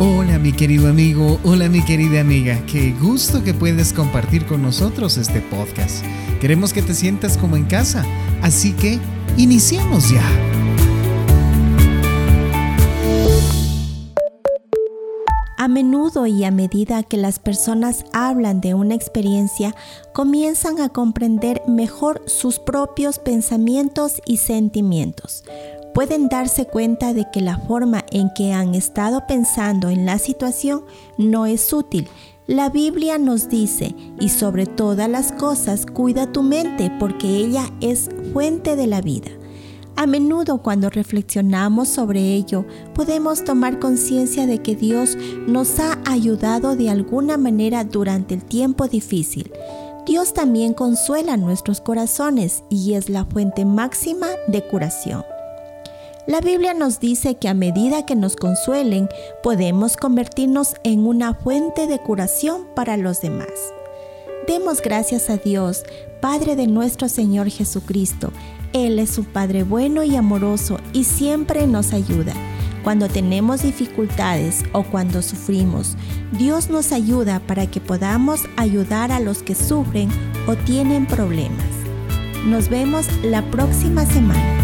Hola mi querido amigo, hola mi querida amiga, qué gusto que puedes compartir con nosotros este podcast. Queremos que te sientas como en casa, así que iniciemos ya. A menudo y a medida que las personas hablan de una experiencia, comienzan a comprender mejor sus propios pensamientos y sentimientos pueden darse cuenta de que la forma en que han estado pensando en la situación no es útil. La Biblia nos dice, y sobre todas las cosas, cuida tu mente porque ella es fuente de la vida. A menudo cuando reflexionamos sobre ello, podemos tomar conciencia de que Dios nos ha ayudado de alguna manera durante el tiempo difícil. Dios también consuela nuestros corazones y es la fuente máxima de curación. La Biblia nos dice que a medida que nos consuelen, podemos convertirnos en una fuente de curación para los demás. Demos gracias a Dios, Padre de nuestro Señor Jesucristo. Él es un Padre bueno y amoroso y siempre nos ayuda. Cuando tenemos dificultades o cuando sufrimos, Dios nos ayuda para que podamos ayudar a los que sufren o tienen problemas. Nos vemos la próxima semana.